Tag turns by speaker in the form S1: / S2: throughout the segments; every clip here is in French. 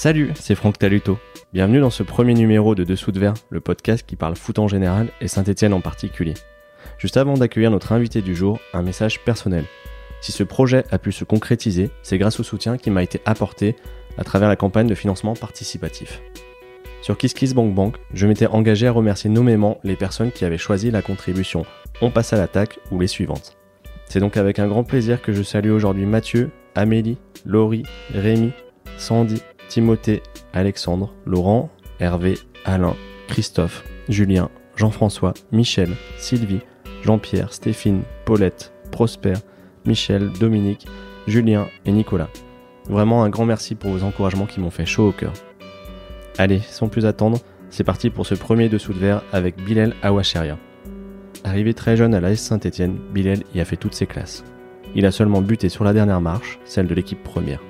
S1: Salut, c'est Franck Taluto. Bienvenue dans ce premier numéro de Dessous de Verre, le podcast qui parle foot en général et Saint-Etienne en particulier. Juste avant d'accueillir notre invité du jour, un message personnel. Si ce projet a pu se concrétiser, c'est grâce au soutien qui m'a été apporté à travers la campagne de financement participatif. Sur KissKissBankBank, je m'étais engagé à remercier nommément les personnes qui avaient choisi la contribution On passe à l'attaque ou les suivantes. C'est donc avec un grand plaisir que je salue aujourd'hui Mathieu, Amélie, Laurie, Rémi, Sandy, Timothée, Alexandre, Laurent, Hervé, Alain, Christophe, Julien, Jean-François, Michel, Sylvie, Jean-Pierre, Stéphine, Paulette, Prosper, Michel, Dominique, Julien et Nicolas. Vraiment un grand merci pour vos encouragements qui m'ont fait chaud au cœur. Allez, sans plus attendre, c'est parti pour ce premier dessous de verre avec Bilal Awacheria. Arrivé très jeune à l'AS Saint-Etienne, Bilal y a fait toutes ses classes. Il a seulement buté sur la dernière marche, celle de l'équipe première.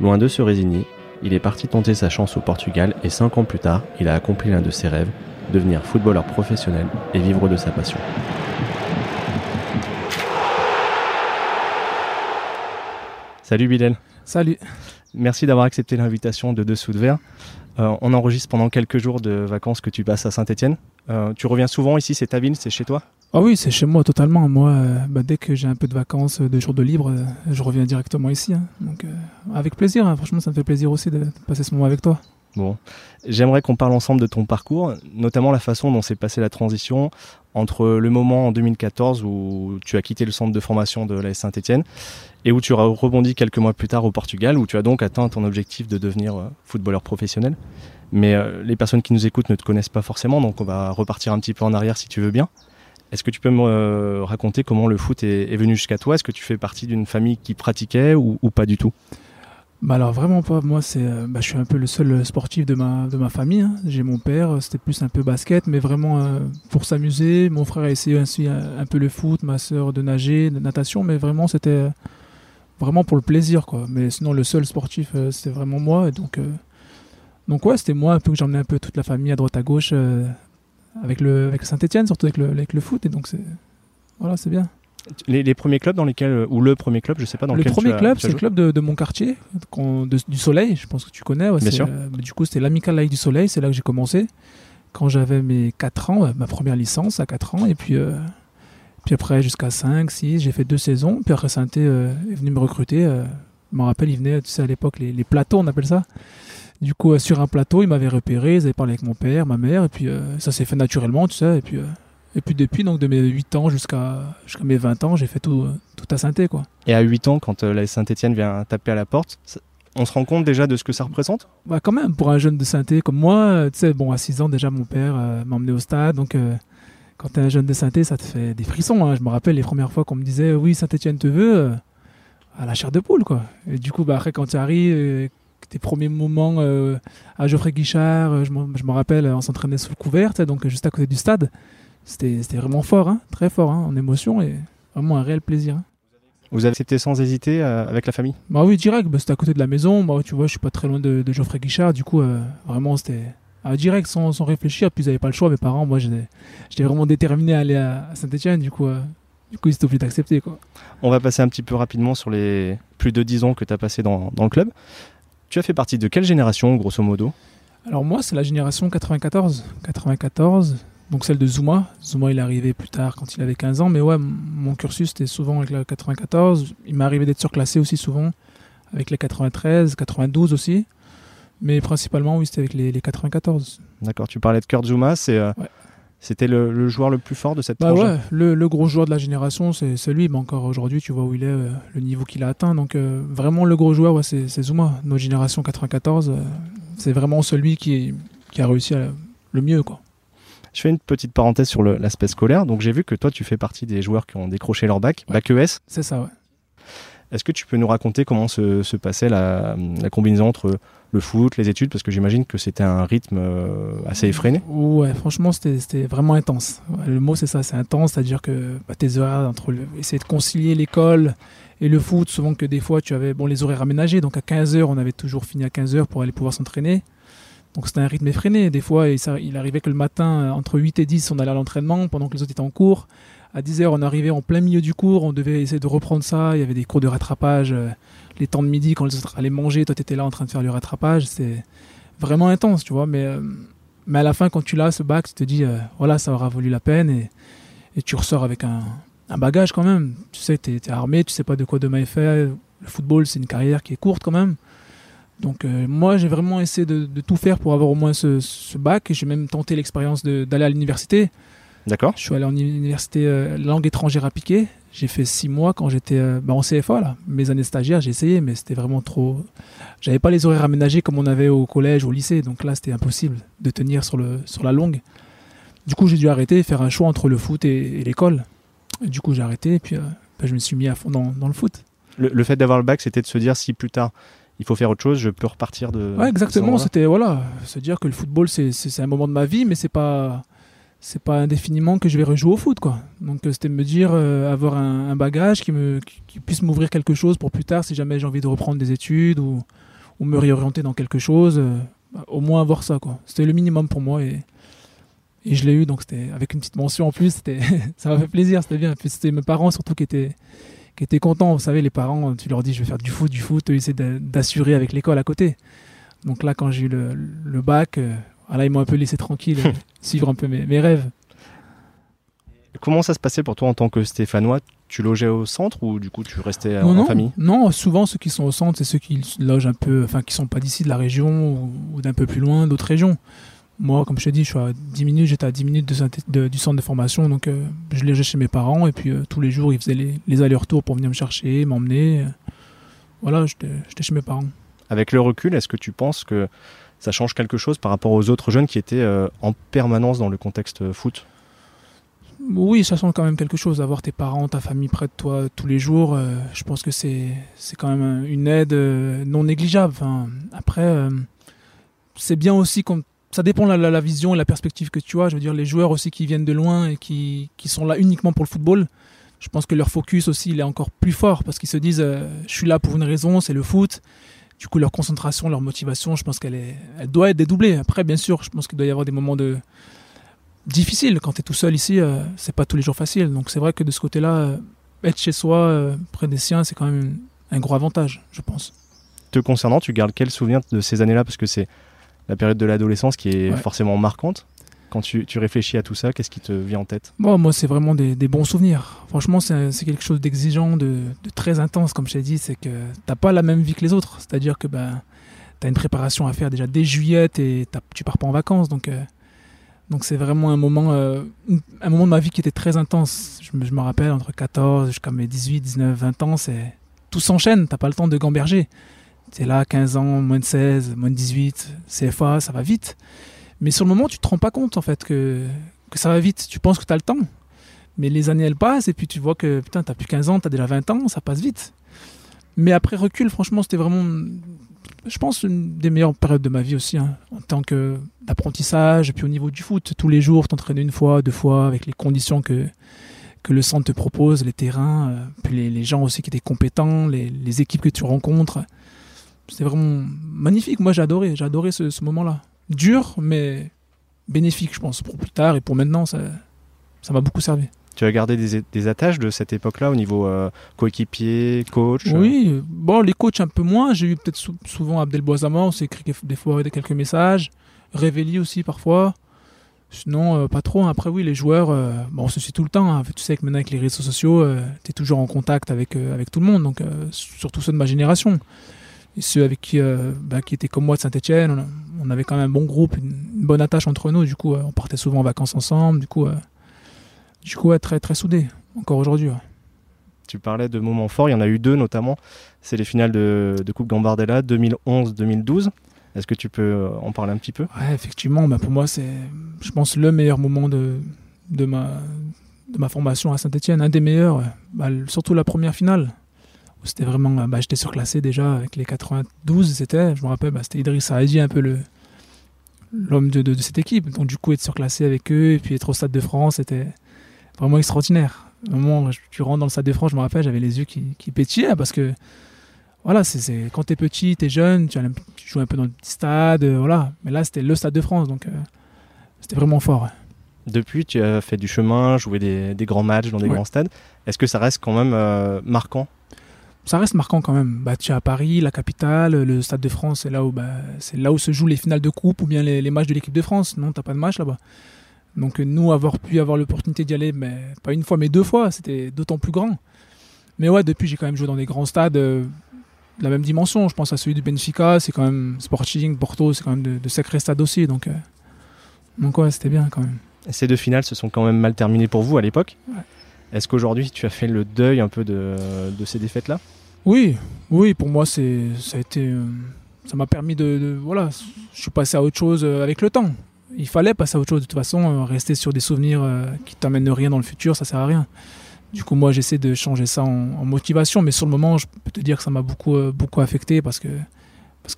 S1: Loin de se résigner, il est parti tenter sa chance au Portugal et 5 ans plus tard, il a accompli l'un de ses rêves, devenir footballeur professionnel et vivre de sa passion. Salut Bilal.
S2: Salut.
S1: Merci d'avoir accepté l'invitation de Dessous de Verre. Euh, on enregistre pendant quelques jours de vacances que tu passes à Saint-Etienne. Euh, tu reviens souvent ici, c'est ta ville, c'est chez toi?
S2: Ah oui, c'est chez moi totalement. Moi, euh, bah, dès que j'ai un peu de vacances, de jours de libre, euh, je reviens directement ici. hein. Donc, euh, avec plaisir. hein. Franchement, ça me fait plaisir aussi de passer ce moment avec toi.
S1: Bon, j'aimerais qu'on parle ensemble de ton parcours, notamment la façon dont s'est passée la transition entre le moment en 2014 où tu as quitté le centre de formation de la Saint-Etienne et où tu as rebondi quelques mois plus tard au Portugal, où tu as donc atteint ton objectif de devenir euh, footballeur professionnel. Mais euh, les personnes qui nous écoutent ne te connaissent pas forcément, donc on va repartir un petit peu en arrière si tu veux bien. Est-ce que tu peux me euh, raconter comment le foot est, venu jusqu'à toi? Est-ce que tu fais partie d'une famille qui pratiquait ou, pas du tout?
S2: Bah alors vraiment pas. Moi, c'est, euh, bah, je suis un peu le seul sportif de ma, de ma famille. hein. J'ai mon père, c'était plus un peu basket, mais vraiment pour s'amuser. Mon frère a essayé aussi un, peu le foot, ma sœur de nager, de natation, mais vraiment c'était vraiment pour le plaisir, quoi. Mais sinon, le seul sportif, c'était vraiment moi. Donc, donc ouais, c'était moi un peu que j'emmenais un peu toute la famille à droite à gauche euh, avec le avec Saint-Étienne, surtout avec le avec le foot. Et donc c'est voilà, c'est bien.
S1: les, les premiers clubs dans lesquels, ou le premier club, je sais pas dans
S2: le
S1: lequel
S2: premier
S1: tu as-
S2: club, c'est le club de, de mon quartier, de- du Soleil, je pense que tu connais. ouais,
S1: Bien sûr.
S2: euh, du coup, c'était l'Amical Light du Soleil, c'est là que j'ai commencé. Quand j'avais mes 4 ans, euh, ma première licence à 4 ans, et puis, euh, puis après jusqu'à 5, 6, j'ai fait deux saisons. Puis après, Sainté euh, est venu me recruter. euh, je me rappelle, il venait, tu sais, à l'époque, les, les plateaux, on appelle ça. Du coup, euh, sur un plateau, il m'avait repéré, ils avaient parlé avec mon père, ma mère, et puis euh, ça s'est fait naturellement, tu sais. Et puis, euh, et puis depuis, donc de mes 8 ans jusqu'à jusqu'à mes 20 ans, j'ai fait tout, tout à Sainté, quoi.
S1: Et à 8 ans, quand la Saint-Etienne vient taper à la porte, ça- on se rend compte déjà de ce que ça représente?
S2: Bah quand même, pour un jeune de Sainté comme moi, tu sais, bon, à 6 ans déjà, mon père m'a emmené au stade, donc quand t'es un jeune de Sainté, ça te fait des frissons. hein. Je me rappelle les premières fois qu'on me disait, oui, Saint-Etienne te veut, à la chair de poule, quoi. Et du coup, bah, après, quand tu arrives, tes premiers moments euh, à Geoffrey Guichard, euh, je me rappelle, on s'entraînait sous le couvert, tu sais, donc euh, juste à côté du stade. C'était vraiment fort, hein, très fort, hein, en émotion et vraiment un réel plaisir. hein.
S1: Vous avez accepté sans hésiter euh, avec la famille?
S2: Bah oui, direct, bah, c'était à côté de la maison. Moi, tu vois, je suis pas très loin de, de Geoffrey Guichard. Du coup, euh, vraiment, c'était ah, direct, sans, sans réfléchir. Puis ils avaient pas le choix, mes parents. Moi, j'étais vraiment déterminé à aller à, Saint-Etienne. Du coup, euh, du coup, ils étaient obligés d'accepter.
S1: On va passer un petit peu rapidement sur les plus de 10 ans que tu as passé dans, dans le club. Tu as fait partie de quelle génération, grosso modo
S2: Alors, moi, c'est la génération 94. 94, donc celle de Zuma. Zuma, il est arrivé plus tard quand il avait 15 ans. Mais ouais, mon cursus, c'était souvent avec la 94. Il m'est arrivé d'être surclassé aussi souvent avec les 93, 92 aussi. Mais principalement, oui, c'était avec les, les 94.
S1: D'accord, tu parlais de Kurt Zuma, c'est, euh,
S2: Ouais.
S1: C'était le, le joueur le plus fort de cette
S2: Bah
S1: tranche
S2: ouais, le, le gros joueur de la génération, c'est lui. Mais encore aujourd'hui, tu vois où il est, euh, le niveau qu'il a atteint. Donc euh, vraiment, le gros joueur, ouais, c'est Zuma. Notre génération 94, euh, c'est vraiment celui qui, qui a réussi à- le mieux. quoi.
S1: Je fais une petite parenthèse sur l'aspect scolaire. Donc j'ai vu que toi, tu fais partie des joueurs qui ont décroché leur bac,
S2: Ouais.
S1: bac ES.
S2: C'est ça, ouais.
S1: Est-ce que tu peux nous raconter comment se, se passait la, la combinaison entre le foot, les études Parce que j'imagine que c'était un rythme euh, assez effréné.
S2: Ouais, franchement, c'était vraiment intense. Le mot, c'est ça, c'est intense. C'est-à-dire que bah, tes horaires, entre essayer de concilier l'école et le foot, souvent que des fois, tu avais bon, les horaires aménagés. Donc à 15h, on avait toujours fini à 15h pour aller pouvoir s'entraîner. Donc c'était un rythme effréné. Des fois, il, il arrivait que le matin, entre 8 et 10, on allait à l'entraînement pendant que les autres étaient en cours. À 10 heures, on arrivait en plein milieu du cours, on devait essayer de reprendre ça. Il y avait des cours de rattrapage, les temps de midi quand les autres allaient manger, toi tu étais là en train de faire du rattrapage. C'est vraiment intense, tu vois. Mais, mais à la fin, quand tu l'as, ce bac, tu te dis, voilà, ça aura valu la peine et, et tu ressors avec un, un bagage quand même. Tu sais, tu es, armé, tu sais pas de quoi demain est fait. Le football, c'est une carrière qui est courte quand même. Donc euh, moi, j'ai vraiment essayé de, tout faire pour avoir au moins ce, bac. Et j'ai même tenté l'expérience d'aller à l'université.
S1: D'accord.
S2: Je suis allé en université euh, langue étrangère à Piquet. J'ai fait six mois quand j'étais euh, bah, en CFA. Là. Mes années stagiaires, j'ai essayé, mais c'était vraiment trop. J'avais pas les horaires aménagés comme on avait au collège, au lycée. Donc là, c'était impossible de tenir sur, le, sur la longue. Du coup, j'ai dû arrêter et faire un choix entre le foot et l'école du coup, j'ai arrêté et puis euh, bah, je me suis mis à fond dans, le foot.
S1: Le, fait d'avoir le bac, c'était de se dire si plus tard il faut faire autre chose, je peux repartir de.
S2: Ouais, exactement. C'était voilà, se dire que le football c'est un moment de ma vie, mais c'est pas c'est pas indéfiniment que je vais rejouer au foot quoi. Donc euh, c'était me dire euh, avoir un, bagage qui me qui puisse m'ouvrir quelque chose pour plus tard si jamais j'ai envie de reprendre des études ou, ou me réorienter dans quelque chose, bah, au moins avoir ça quoi. C'était le minimum pour moi et et je l'ai eu, donc c'était avec une petite mention en plus. C'était, ça m'a fait plaisir, c'était bien. Puis c'était mes parents surtout qui étaient, qui étaient contents. Vous savez, les parents, tu leur dis je vais faire du foot, du foot, ils essaient d'assurer avec l'école à côté. Donc là, quand j'ai eu le, bac, euh, là, ils m'ont un peu laissé tranquille, suivre un peu mes, mes, rêves.
S1: Comment ça se passait pour toi en tant que Stéphanois? Tu logeais au centre ou du coup tu restais en famille?
S2: Non, souvent ceux qui sont au centre, c'est ceux qui logent un peu, enfin qui sont pas d'ici, de la région ou d'un peu plus loin, d'autres régions. Moi, comme je t'ai dit, je suis à 10 minutes, j'étais à 10 minutes du centre de formation, donc euh, je légeais chez mes parents, et puis euh, tous les jours, ils faisaient les, allers-retours pour venir me chercher, m'emmener. voilà, j'étais chez mes parents.
S1: Avec le recul, est-ce que tu penses que ça change quelque chose par rapport aux autres jeunes qui étaient euh, en permanence dans le contexte foot?
S2: Oui, ça change quand même quelque chose d'avoir tes parents, ta famille près de toi tous les jours. je pense que c'est quand même une aide non négligeable. Après, c'est bien aussi quand ça dépend de la, vision et la perspective que tu as. Je veux dire, les joueurs aussi qui viennent de loin et qui, qui sont là uniquement pour le football, je pense que leur focus aussi il est encore plus fort parce qu'ils se disent euh, je suis là pour une raison, c'est le foot. Du coup, leur concentration, leur motivation, je pense qu'elle est, elle doit être dédoublée. Après, bien sûr, je pense qu'il doit y avoir des moments de difficiles quand tu es tout seul ici. Euh, c'est pas tous les jours facile. Donc c'est vrai que de ce côté-là, euh, être chez soi, près des siens, c'est quand même un gros avantage, je pense.
S1: Te concernant, tu gardes quel souvenir de ces années-là? Parce que c'est la période de l'adolescence qui est forcément marquante. Quand tu, réfléchis à tout ça, qu'est-ce qui te vient en tête?
S2: Bon, Moi, c'est vraiment des, bons souvenirs. Franchement, c'est quelque chose d'exigeant, de, très intense, comme je t'ai dit. C'est que t'as pas la même vie que les autres. C'est-à-dire que ben, tu as une préparation à faire déjà dès juillet et tu pars pas en vacances. Donc, euh, donc c'est vraiment un moment, euh, un moment de ma vie qui était très intense. Je me, rappelle, entre 14 jusqu'à mes 18, 19, 20 ans, tout s'enchaîne. T'as pas le temps de gamberger. Tu es là, 15 ans, moins de 16, moins de 18, CFA, ça va vite. Mais sur le moment, tu te rends pas compte en fait que, que ça va vite. Tu penses que tu as le temps. Mais les années, elles passent et puis tu vois que putain, tu plus 15 ans, tu as déjà 20 ans, ça passe vite. Mais après recul, franchement, c'était vraiment, je pense, une des meilleures périodes de ma vie aussi, hein, en tant que d'apprentissage. Puis au niveau du foot, tous les jours, t'entraînes une fois, deux fois, avec les conditions que, que le centre te propose, les terrains, euh, puis les, gens aussi qui étaient compétents, les, les équipes que tu rencontres. C'était vraiment magnifique. Moi, j'ai adoré ce, moment-là. Dur, mais bénéfique, je pense, pour plus tard et pour maintenant, ça, ça m'a beaucoup servi.
S1: Tu as gardé des, attaches de cette époque-là au niveau euh, coéquipier, coach
S2: euh? Oui, bon, les coachs un peu moins. J'ai eu peut-être souvent Abdel Boisama, on s'est écrit des fois quelques messages. Révéli aussi parfois. Sinon, euh, pas trop. Après, oui, les joueurs, bon, on se suit tout le temps. Hein. Tu sais que maintenant, avec les réseaux sociaux, tu es toujours en contact avec, avec tout le monde, donc surtout ceux de ma génération ceux avec qui, euh, bah, qui étaient comme moi de Saint-Etienne, on, avait quand même un bon groupe, une, bonne attache entre nous. Du coup, euh, on partait souvent en vacances ensemble. Du coup, euh, du coup très, très soudés, encore aujourd'hui.
S1: Tu parlais de moments forts, il y en a eu deux notamment. C'est les finales de, Coupe Gambardella 2011-2012. Est-ce que tu peux en parler un petit peu?
S2: Ouais, effectivement, bah, pour moi, c'est, je pense, le meilleur moment de, de, ma, de ma formation à Saint-Etienne, un des meilleurs, bah, surtout la première finale c'était vraiment bah, j'étais surclassé déjà avec les 92 c'était je me rappelle bah, c'était Idriss Saadi un peu le l'homme de, de, cette équipe donc du coup être surclassé avec eux et puis être au Stade de France c'était vraiment extraordinaire au moment où tu rentres dans le Stade de France je me rappelle j'avais les yeux qui, qui pétillaient parce que voilà, c'est quand t'es petit, t'es jeune, tu, tu, joues un peu dans le petit stade, voilà. Mais là, c'était le Stade de France, donc c'était vraiment fort.
S1: Depuis, tu as fait du chemin, joué des, des grands matchs dans des grands stades. Est-ce que ça reste quand même marquant?
S2: Ça reste marquant quand même. Bah, tu es à Paris, la capitale, le Stade de France, c'est là où, bah, c'est là où se jouent les finales de coupe ou bien les, matchs de l'équipe de France. Non, t'as pas de match là-bas. Donc nous, avoir pu avoir l'opportunité d'y aller, mais pas une fois, mais deux fois, c'était d'autant plus grand. Mais ouais, depuis, j'ai quand même joué dans des grands stades euh, de la même dimension. Je pense à celui du Benfica, c'est quand même Sporting, Porto, c'est quand même de, sacrés stades aussi. Donc, euh, donc ouais, c'était bien quand même.
S1: ces deux finales se sont quand même mal terminées pour vous à l'époque. Est-ce qu'aujourd'hui, tu as fait le deuil un peu de, de ces défaites-là?
S2: Oui, oui, pour moi, c'est, ça euh, m'a permis de, voilà, je suis passé à autre chose euh, avec le temps. Il fallait passer à autre chose de toute façon, euh, rester sur des souvenirs qui t'amènent rien dans le futur, ça sert à rien. Du coup, moi, j'essaie de changer ça en, motivation, mais sur le moment, je peux te dire que ça m'a beaucoup, beaucoup affecté parce que,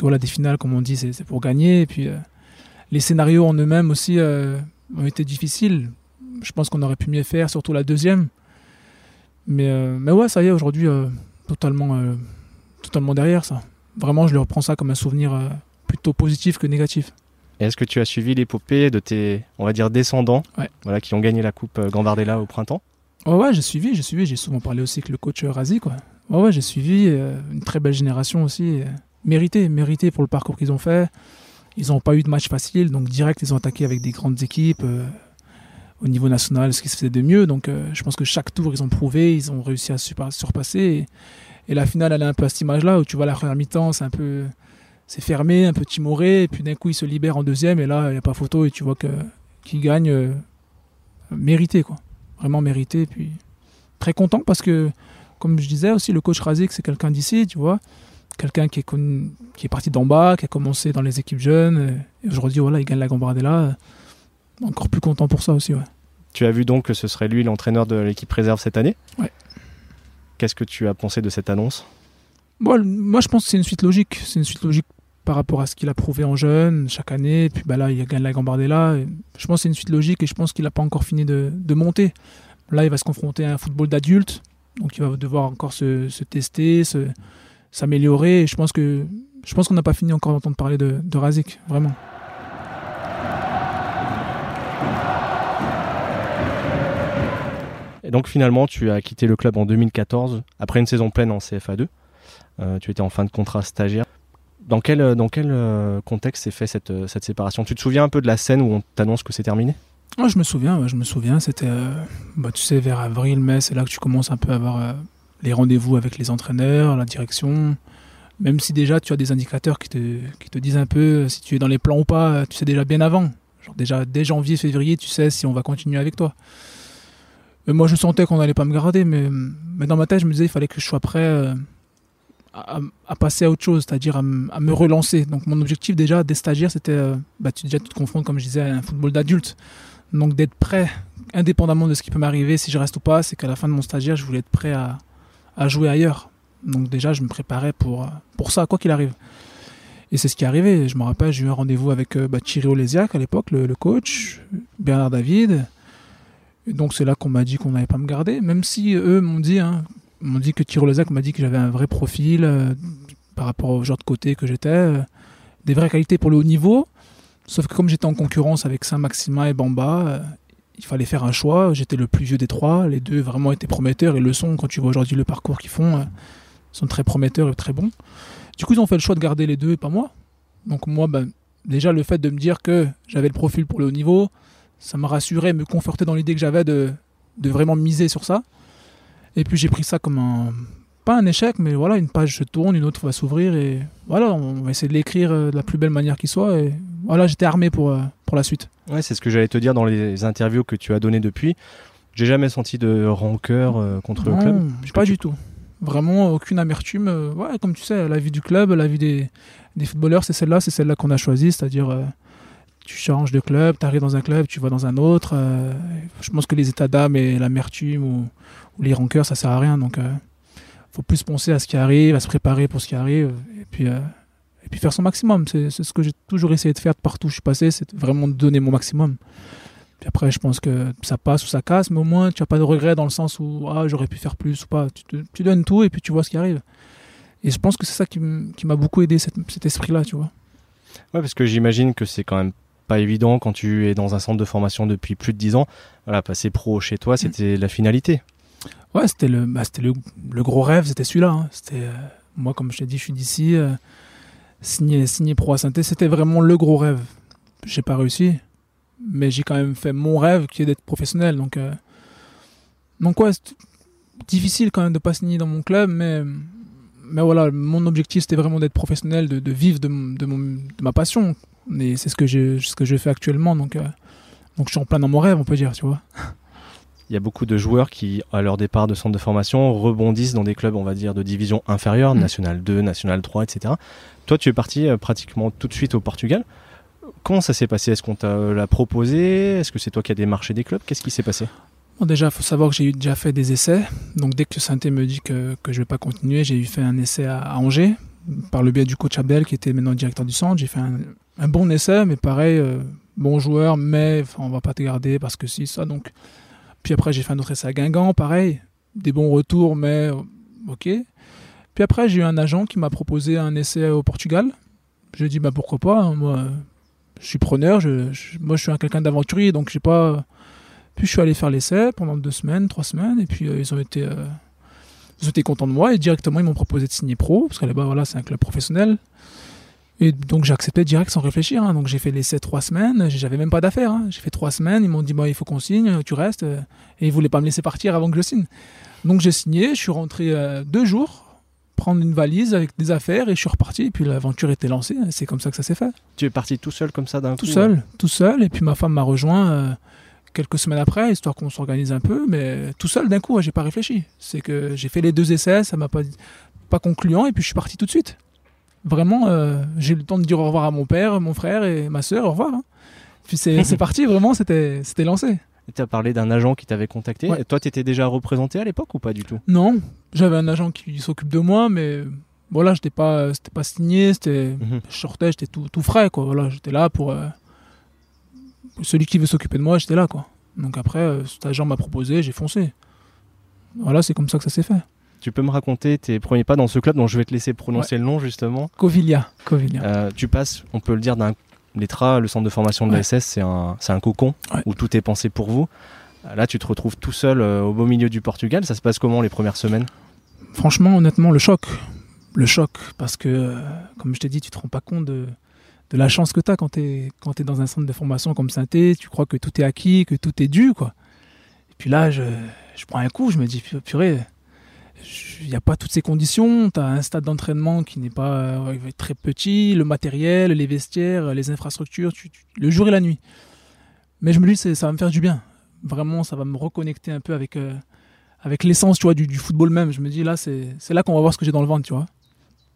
S2: voilà, des finales, comme on dit, c'est, pour gagner. Puis, les scénarios en eux-mêmes aussi ont été difficiles. Je pense qu'on aurait pu mieux faire, surtout la deuxième. Mais, mais ouais, ça y est, aujourd'hui, totalement, euh, totalement derrière ça. Vraiment, je le reprends ça comme un souvenir euh, plutôt positif que négatif.
S1: Est-ce que tu as suivi l'épopée de tes, on va dire, descendants voilà, qui ont gagné la Coupe euh, Gambardella au printemps?
S2: Ouais, j'ai suivi, j'ai suivi. J'ai souvent parlé aussi avec le coach Razi. Quoi. Ouais, j'ai suivi une très belle génération aussi. mérité, mérité pour le parcours qu'ils ont fait. Ils n'ont pas eu de match facile, donc direct, ils ont attaqué avec des grandes équipes au niveau national, ce qui se faisait de mieux. Donc euh, je pense que chaque tour, ils ont prouvé, ils ont réussi à surpasser. Et, la finale, elle est un peu à cette image-là, où tu vois la première mi-temps, c'est un peu c'est fermé, un peu timoré, et puis d'un coup, ils se libèrent en deuxième, et là, il n'y a pas photo, et tu vois que qu'ils gagnent euh, mérité, quoi. Vraiment mérité. Et puis très content parce que, comme je disais aussi, le coach Razik, c'est quelqu'un d'ici, tu vois. Quelqu'un qui est, qui est parti d'en bas, qui a commencé dans les équipes jeunes, et aujourd'hui, voilà, il gagne la Gambardella encore plus content pour ça aussi. Ouais.
S1: Tu as vu donc que ce serait lui l'entraîneur de l'équipe réserve cette année?
S2: Ouais.
S1: Qu'est-ce que tu as pensé de cette annonce?
S2: Bon, Moi, je pense que c'est une suite logique. C'est une suite logique par rapport à ce qu'il a prouvé en jeune chaque année. Et puis bah, là, il gagne la Gambardella. Je pense que c'est une suite logique et je pense qu'il n'a pas encore fini de, monter. Là, il va se confronter à un football d'adulte. Donc, il va devoir encore se, tester, s'améliorer. Et je pense que je pense qu'on n'a pas fini encore d'entendre parler de, de Razik, vraiment.
S1: Et donc finalement, tu as quitté le club en 2014, après une saison pleine en CFA2. Euh, tu étais en fin de contrat stagiaire. Dans quel, euh, dans quel euh, contexte s'est fait cette, cette séparation? Tu te souviens un peu de la scène où on t'annonce que c'est terminé?
S2: Oh, Je me souviens, je me souviens. C'était, bah, tu sais, vers avril, mai, c'est là que tu commences un peu à avoir les rendez-vous avec les entraîneurs, la direction. Même si déjà tu as des indicateurs qui te, qui te disent un peu si tu es dans les plans ou pas, tu sais déjà bien avant. Genre déjà dès janvier, février, tu sais si on va continuer avec toi moi, je sentais qu'on n'allait pas me garder, mais, mais dans ma tête, je me disais qu'il fallait que je sois prêt euh, à, passer à autre chose, c'est-à-dire à, me relancer. Donc, mon objectif déjà des stagiaires, c'était euh, bah, déjà, tu te comme je disais, à un football d'adulte. Donc, d'être prêt, indépendamment de ce qui peut m'arriver, si je reste ou pas, c'est qu'à la fin de mon stagiaire, je voulais être prêt à, à jouer ailleurs. Donc, déjà, je me préparais pour, pour ça, quoi qu'il arrive. Et c'est ce qui est arrivé. Je me rappelle, j'ai eu un rendez-vous avec euh, bah, Thierry Olésiac à l'époque, le, coach, Bernard David. Et donc c'est là qu'on m'a dit qu'on n'allait pas me garder, même si eux m'ont dit, hein, m'ont dit que Thierry m'a dit que j'avais un vrai profil euh, par rapport au genre de côté que j'étais, euh, des vraies qualités pour le haut niveau. Sauf que comme j'étais en concurrence avec Saint-Maximin et Bamba, euh, il fallait faire un choix. J'étais le plus vieux des trois. Les deux vraiment étaient prometteurs et le sont, quand tu vois aujourd'hui le parcours qu'ils font, sont très prometteurs et très bons. Du coup, ils ont fait le choix de garder les deux et pas moi. Donc moi, ben, déjà le fait de me dire que j'avais le profil pour le haut niveau, ça m'a rassuré, me conforter dans l'idée que j'avais de, de vraiment miser sur ça. Et puis j'ai pris ça comme un, pas un échec, mais voilà, une page se tourne, une autre va s'ouvrir et voilà, on va essayer de l'écrire euh, de la plus belle manière qui soit. Et voilà, j'étais armé pour, euh, pour la suite.
S1: Ouais, c'est ce que j'allais te dire dans les interviews que tu as données depuis. J'ai jamais senti de rancœur euh, contre le club.
S2: Pas du tout. Vraiment aucune amertume. ouais, comme tu sais, la vie du club, la vie des, des footballeurs, c'est celle-là, c'est celle-là qu'on a choisie, c'est-à-dire tu changes de club, tu arrives dans un club, tu vas dans un autre. Euh, je pense que les états d'âme et l'amertume ou, les rancœurs, ça sert à rien. Donc, euh, faut plus penser à ce qui arrive, à se préparer pour ce qui arrive, et puis, euh, et puis faire son maximum. C'est ce que j'ai toujours essayé de faire partout où je suis passé, c'est vraiment de donner mon maximum. Puis après, je pense que ça passe ou ça casse, mais au moins, tu n'as pas de regret dans le sens où ah, j'aurais pu faire plus ou pas. Tu, tu, donnes tout et puis tu vois ce qui arrive. Et je pense que c'est ça qui m'a beaucoup aidé, cet, cet esprit-là, tu vois.
S1: Ouais, parce que j'imagine que c'est quand même pas évident quand tu es dans un centre de formation depuis plus de 10 ans. Voilà, passer pro chez toi, mm. c'était la finalité.
S2: Ouais, c'était le, bah, c'était le, le, gros rêve, c'était celui-là. Hein. C'était, euh, moi, comme je t'ai dit, je suis d'ici. Euh, signer, signer pro à saint c'était vraiment le gros rêve. J'ai pas réussi, mais j'ai quand même fait mon rêve qui est d'être professionnel. Donc, euh, donc ouais, c'est difficile quand même de pas signer dans mon club, mais, mais voilà, mon objectif c'était vraiment d'être professionnel, de, de vivre de, de, mon, de, ma passion. Et c'est ce que j'ai, ce que je fais actuellement. Donc, donc je suis en plein dans mon rêve, on peut dire, tu vois.
S1: il y a beaucoup de joueurs qui, à leur départ de centre de formation, rebondissent dans des clubs, on va dire, de division inférieure, mm. National 2, National 3, etc. Toi, tu es parti euh, pratiquement tout de suite au Portugal. Comment ça s'est passé? Est-ce qu'on t'a euh, l'a proposé? Est-ce que c'est toi qui as démarché des clubs? Qu'est-ce qui s'est passé?
S2: Bon, Déjà, il faut savoir que j'ai déjà fait des essais. Donc, dès que Sainté me dit que, que je ne vais pas continuer, j'ai fait un essai à, Angers, par le biais du coach Abdel, qui était maintenant directeur du centre. J'ai fait un, bon essai, mais pareil, euh, bon joueur, mais on va pas te garder parce que si, ça. Donc, puis après, j'ai fait un autre essai à Guingamp, pareil. Des bons retours, mais euh, ok. Puis après, j'ai eu un agent qui m'a proposé un essai au Portugal. Je dit, bah, pourquoi pas. Hein, moi, je suis preneur. Je, moi, je suis quelqu'un d'aventurier, donc j'ai pas. Puis je suis allé faire l'essai pendant deux semaines, trois semaines, et puis euh, ils ont été. Ils contents de moi et directement ils m'ont proposé de signer pro parce que là-bas voilà c'est un club professionnel et donc j'ai accepté direct sans réfléchir. Hein. Donc j'ai fait l'essai trois semaines, j'avais même pas d'affaires. Hein. J'ai fait trois semaines, ils m'ont dit bah, il faut qu'on signe, tu restes. Et ils voulaient pas me laisser partir avant que je signe. Donc j'ai signé, je suis rentré euh, deux jours, prendre une valise avec des affaires et je suis reparti. Et puis l'aventure était lancée, c'est comme ça que ça s'est fait.
S1: Tu es parti tout seul comme ça d'un coup
S2: Tout seul, tout seul. Et puis ma femme m'a rejoint euh, quelques semaines après, histoire qu'on s'organise un peu. Mais tout seul d'un coup, j'ai pas réfléchi. C'est que j'ai fait les deux essais, ça m'a pas, pas concluant et puis je suis parti tout de suite vraiment, euh, j'ai eu le temps de dire au revoir à mon père, mon frère et ma soeur, au revoir. Hein. Puis c'est parti, vraiment, c'était lancé.
S1: Tu as parlé d'un agent qui t'avait contacté. Toi, tu étais déjà représenté à l'époque ou pas du tout?
S2: Non, j'avais un agent qui s'occupe de moi, mais voilà, j'étais pas, c'était pas signé, c'était, mhm. je sortais, j'étais tout, tout, frais, quoi. Voilà, j'étais là pour euh, celui qui veut s'occuper de moi, j'étais là, quoi. Donc après, euh, cet agent m'a proposé, j'ai foncé. Voilà, c'est comme ça que ça s'est fait.
S1: Tu peux me raconter tes premiers pas dans ce club dont je vais te laisser prononcer le nom justement
S2: Covilia.
S1: Euh, tu passes, on peut le dire, d'un l'ETRA, le centre de formation de l'ASS, c'est un, un cocon où tout est pensé pour vous. Là, tu te retrouves tout seul euh, au beau milieu du Portugal. Ça se passe comment les premières semaines?
S2: Franchement, honnêtement, le choc. Le choc, parce que, euh, comme je t'ai dit, tu te rends pas compte de, de la chance que tu as quand tu es, es, dans un centre de formation comme saint tu crois que tout est acquis, que tout est dû. Quoi. Et puis là, je, je prends un coup, je me dis, purée, il n'y a pas toutes ces conditions. Tu as un stade d'entraînement qui n'est pas euh, très petit, le matériel, les vestiaires, les infrastructures, le jour et la nuit. Mais je me dis, ça va me faire du bien. Vraiment, ça va me reconnecter un peu avec, euh, avec l'essence du, football même. Je me dis, là, c'est là qu'on va voir ce que j'ai dans le ventre. Tu vois.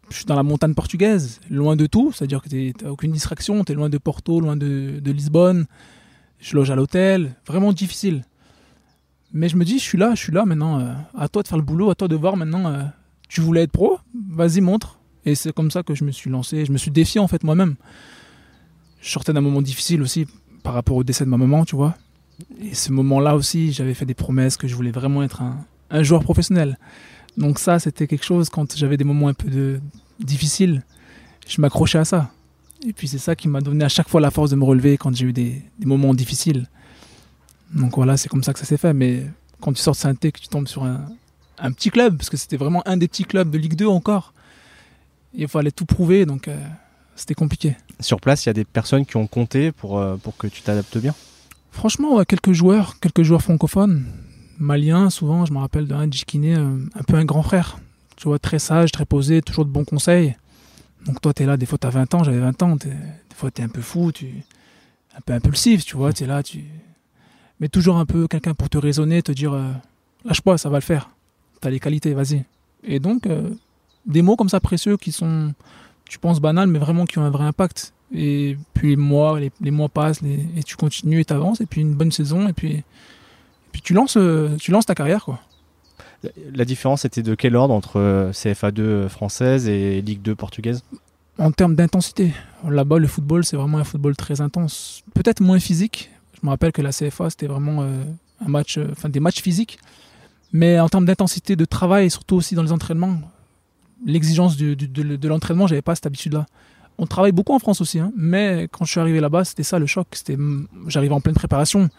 S2: Je suis dans la montagne portugaise, loin de tout, c'est-à-dire que tu n'as aucune distraction, tu es loin de Porto, loin de Lisbonne. Je loge à l'hôtel, vraiment difficile. Mais je me dis, je suis là, je suis là maintenant. Euh, à toi de faire le boulot, à toi de voir maintenant. Euh, tu voulais être pro Vas-y, montre. Et c'est comme ça que je me suis lancé. Je me suis défié en fait moi-même. Je sortais d'un moment difficile aussi par rapport au décès de ma maman, tu vois. Et ce moment-là aussi, j'avais fait des promesses que je voulais vraiment être un, joueur professionnel. Donc ça, c'était quelque chose quand j'avais des moments un peu difficiles. Je m'accrochais à ça. Et puis c'est ça qui m'a donné à chaque fois la force de me relever quand j'ai eu des moments difficiles. Donc voilà, c'est comme ça que ça s'est fait. Mais quand tu sors de saint que tu tombes sur un, petit club, parce que c'était vraiment un des petits clubs de Ligue 2 encore, il fallait tout prouver, donc euh, c'était compliqué.
S1: Sur place, il y a des personnes qui ont compté pour, euh, pour que tu t'adaptes bien?
S2: Franchement, quelques joueurs, quelques joueurs francophones, maliens souvent, je me rappelle d'un Djikiné, euh, un peu un grand frère. Tu vois, très sage, très posé, toujours de bons conseils. Donc toi, tu es là, des fois tu as 20 ans, j'avais 20 ans, des fois tu es un peu fou, tu un peu impulsif, tu vois, tu es là, tu mais toujours un peu quelqu'un pour te raisonner, te dire euh, lâche pas, ça va le faire. Tu as les qualités, vas-y. Et donc, euh, des mots comme ça précieux qui sont, tu penses banals, mais vraiment qui ont un vrai impact. Et puis les mois, les, mois passent, et tu continues et tu avances, et puis une bonne saison, et puis, et puis tu, lances, euh, tu lances ta carrière. quoi.
S1: La différence était de quel ordre entre CFA2 française et Ligue 2 portugaise?
S2: En termes d'intensité. Là-bas, le football, c'est vraiment un football très intense. Peut-être moins physique, me rappelle que la CFA, c'était vraiment euh, un match, euh, enfin des matchs physiques. Mais en termes d'intensité de travail, et surtout aussi dans les entraînements, l'exigence de, de, de, l'entraînement, j'avais pas cette habitude-là. On travaille beaucoup en France aussi, hein, mais quand je suis arrivé là-bas, c'était ça le choc. C'était, j'arrivais en pleine préparation.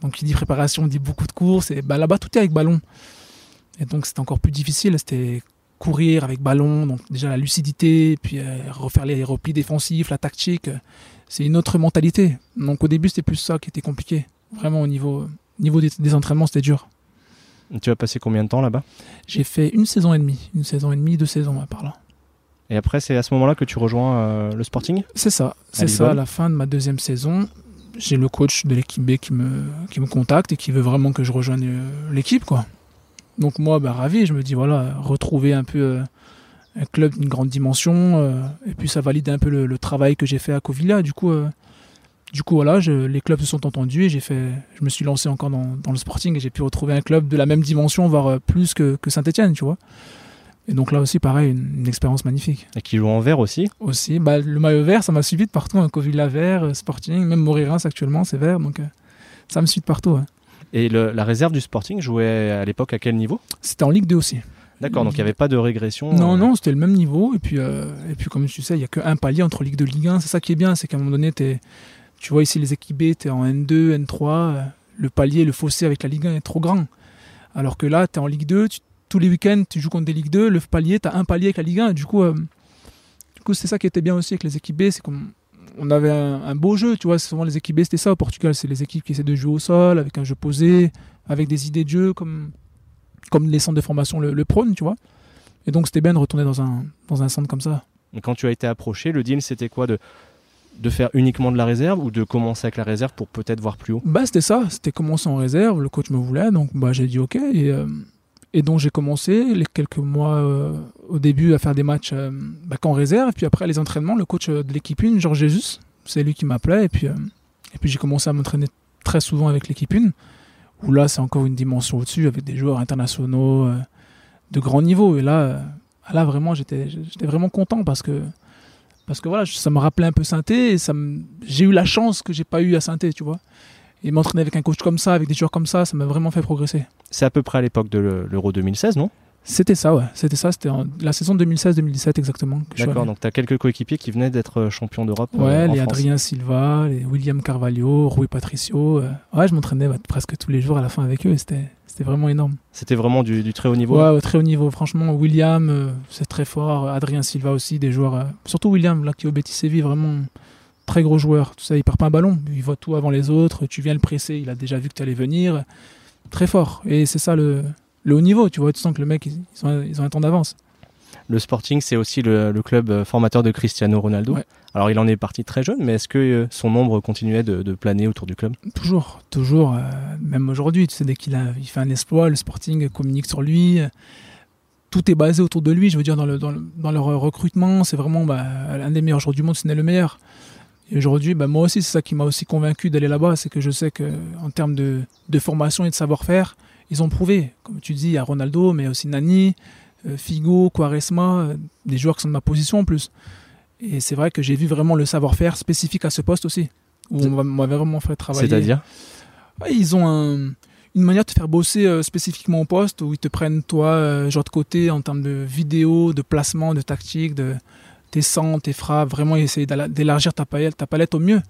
S2: Donc, il dit préparation, on dit beaucoup de courses. Bah, là-bas, tout est avec ballon. Et donc, c'était encore plus difficile. C'était courir avec ballon, donc déjà la lucidité, puis euh, refaire les replis défensifs, la tactique. C'est une autre mentalité. Donc, au début, c'était plus ça qui était compliqué. Vraiment, au niveau, niveau des, des entraînements, c'était dur.
S1: Tu as passé combien de temps là-bas?
S2: J'ai fait une saison et demie. Une saison et demie, deux saisons, par là.
S1: Et après, c'est à ce moment-là que tu rejoins euh, le Sporting?
S2: C'est ça, c'est ça. À la fin de ma deuxième saison, j'ai le coach de l'équipe B qui me, qui me contacte et qui veut vraiment que je rejoigne euh, l'équipe, quoi. Donc moi, bah, ravi, je me dis, voilà, retrouver un peu euh, un club d'une grande dimension, euh, et puis ça valide un peu le, le travail que j'ai fait à Covilla. Du coup, euh, du coup voilà, je, les clubs se sont entendus et j'ai fait, je me suis lancé encore dans, dans le Sporting et j'ai pu retrouver un club de la même dimension, voire euh, plus que, que Saint-Etienne, tu vois. Et donc là aussi, pareil, une, une expérience magnifique.
S1: Et qui joue en vert aussi?
S2: Aussi, bah, le maillot vert, ça m'a suivi de partout. Hein, Covilla vert, Sporting, même Moririns actuellement, c'est vert. Donc euh, ça me suit de partout. hein.
S1: Et le- la réserve du Sporting jouait à l'époque à quel niveau?
S2: C'était en Ligue 2 aussi.
S1: D'accord, donc il n'y avait pas de régression
S2: Non,
S1: euh,
S2: non, c'était le même niveau. Et puis, euh, et puis comme tu sais, il n'y a qu'un palier entre Ligue 2 et Ligue 1. C'est ça qui est bien, c'est qu'à un moment donné, t'es- tu vois ici les équipes B, tu es en N2, N3. euh, le palier, le fossé avec la Ligue 1 est trop grand. Alors que là, tu es en Ligue 2, tu- tous les week-ends, tu joues contre des Ligue 2. Le palier, tu as un palier avec la Ligue 1. Et du coup, euh, du coup c'est ça qui était bien aussi avec les équipes B. C'est qu'on on avait un, un beau jeu. Tu vois, souvent les équipes B, c'était ça. Au Portugal, c'est les équipes qui essaient de jouer au sol, avec un jeu posé, avec des idées de jeu, comme, comme les centres de formation le, le prônent, tu vois. Et donc, c'était bien de retourner dans un, dans un centre comme ça.
S1: Et Quand tu as été approché, le deal c'était quoi de, de faire uniquement de la réserve ou de commencer avec la réserve pour peut-être voir plus haut?
S2: Bah, c'était ça. C'était commencer en réserve. Le coach me voulait. Donc, bah, j'ai dit OK. Et, euh, et donc, j'ai commencé les quelques mois euh, au début à faire des matchs euh, bah, qu'en réserve. Puis après, les entraînements, le coach de l'équipe 1, Georges Jesus, c'est lui qui m'appelait. Et puis, et puis j'ai commencé à m'entraîner très souvent avec l'équipe 1. Où là, c'est encore une dimension au-dessus avec des joueurs internationaux euh, de grand niveau. Et là, euh, là vraiment, j'étais j'étais vraiment content parce que. Parce que voilà, ça me rappelait un peu Sainté et ça j'ai eu la chance que j'ai pas eu à Sainté, tu vois. Et m'entraîner avec un coach comme ça, avec des joueurs comme ça, ça m'a vraiment fait progresser.
S1: C'est à peu près à l'époque de le- l'Euro 2016, non?
S2: C'était ça, ouais. C'était ça, c'était la saison 2016-2017 exactement.
S1: D'accord, donc tu as quelques coéquipiers qui venaient d'être euh, champions d'Europe euh,
S2: Ouais,
S1: en
S2: les
S1: France.
S2: Adrien Silva, les William Carvalho, Rui Patricio. euh, Ouais, je m'entraînais bah, presque tous les jours à la fin avec eux et c'était vraiment énorme.
S1: C'était vraiment du, du très haut niveau?
S2: Ouais, au très haut niveau. Franchement, William, euh, c'est très fort. Adrien Silva aussi, des joueurs. euh, surtout William, là, qui est au Betis Séville, vraiment très gros joueur. Tu sais, il perd pas un ballon. Il voit tout avant les autres. Tu viens le presser. Il a déjà vu que tu allais venir. Très fort. Et c'est ça le, le haut niveau. Tu vois, tu sens que le mec, ils, ils ont, ils ont un temps d'avance.
S1: Le Sporting, c'est aussi le, le club euh, formateur de Cristiano Ronaldo.
S2: Ouais.
S1: Alors il en est parti très jeune, mais est-ce que euh, son ombre continuait de, de planer autour du club?
S2: Toujours, toujours. euh, même aujourd'hui, tu sais, dès qu'il a, il fait un exploit, le Sporting communique sur lui. euh, Tout est basé autour de lui. Je veux dire, dans, le, dans, le- dans leur recrutement, c'est vraiment bah, l'un des meilleurs joueurs du monde, ce n'est le meilleur. Et aujourd'hui, bah, moi aussi, c'est ça qui m'a aussi convaincu d'aller là-bas, c'est que je sais que en termes de, de formation et de savoir-faire, ils ont prouvé. Comme tu dis, a Ronaldo, mais aussi Nani, euh, Figo, Quaresma, euh, des joueurs qui sont de ma position en plus. Et c'est vrai que j'ai vu vraiment le savoir-faire spécifique à ce poste aussi, où on m'a- m'avait vraiment fait travailler.
S1: C'est-à-dire?
S2: Ouais, ils ont un- une manière de te faire bosser euh, spécifiquement au poste où ils te prennent toi, euh, genre de côté en termes de vidéo, de placement, de tactique, de tes centres, tes frappes. Vraiment, d'ala- d'élargir ta palette, ta palette au mieux.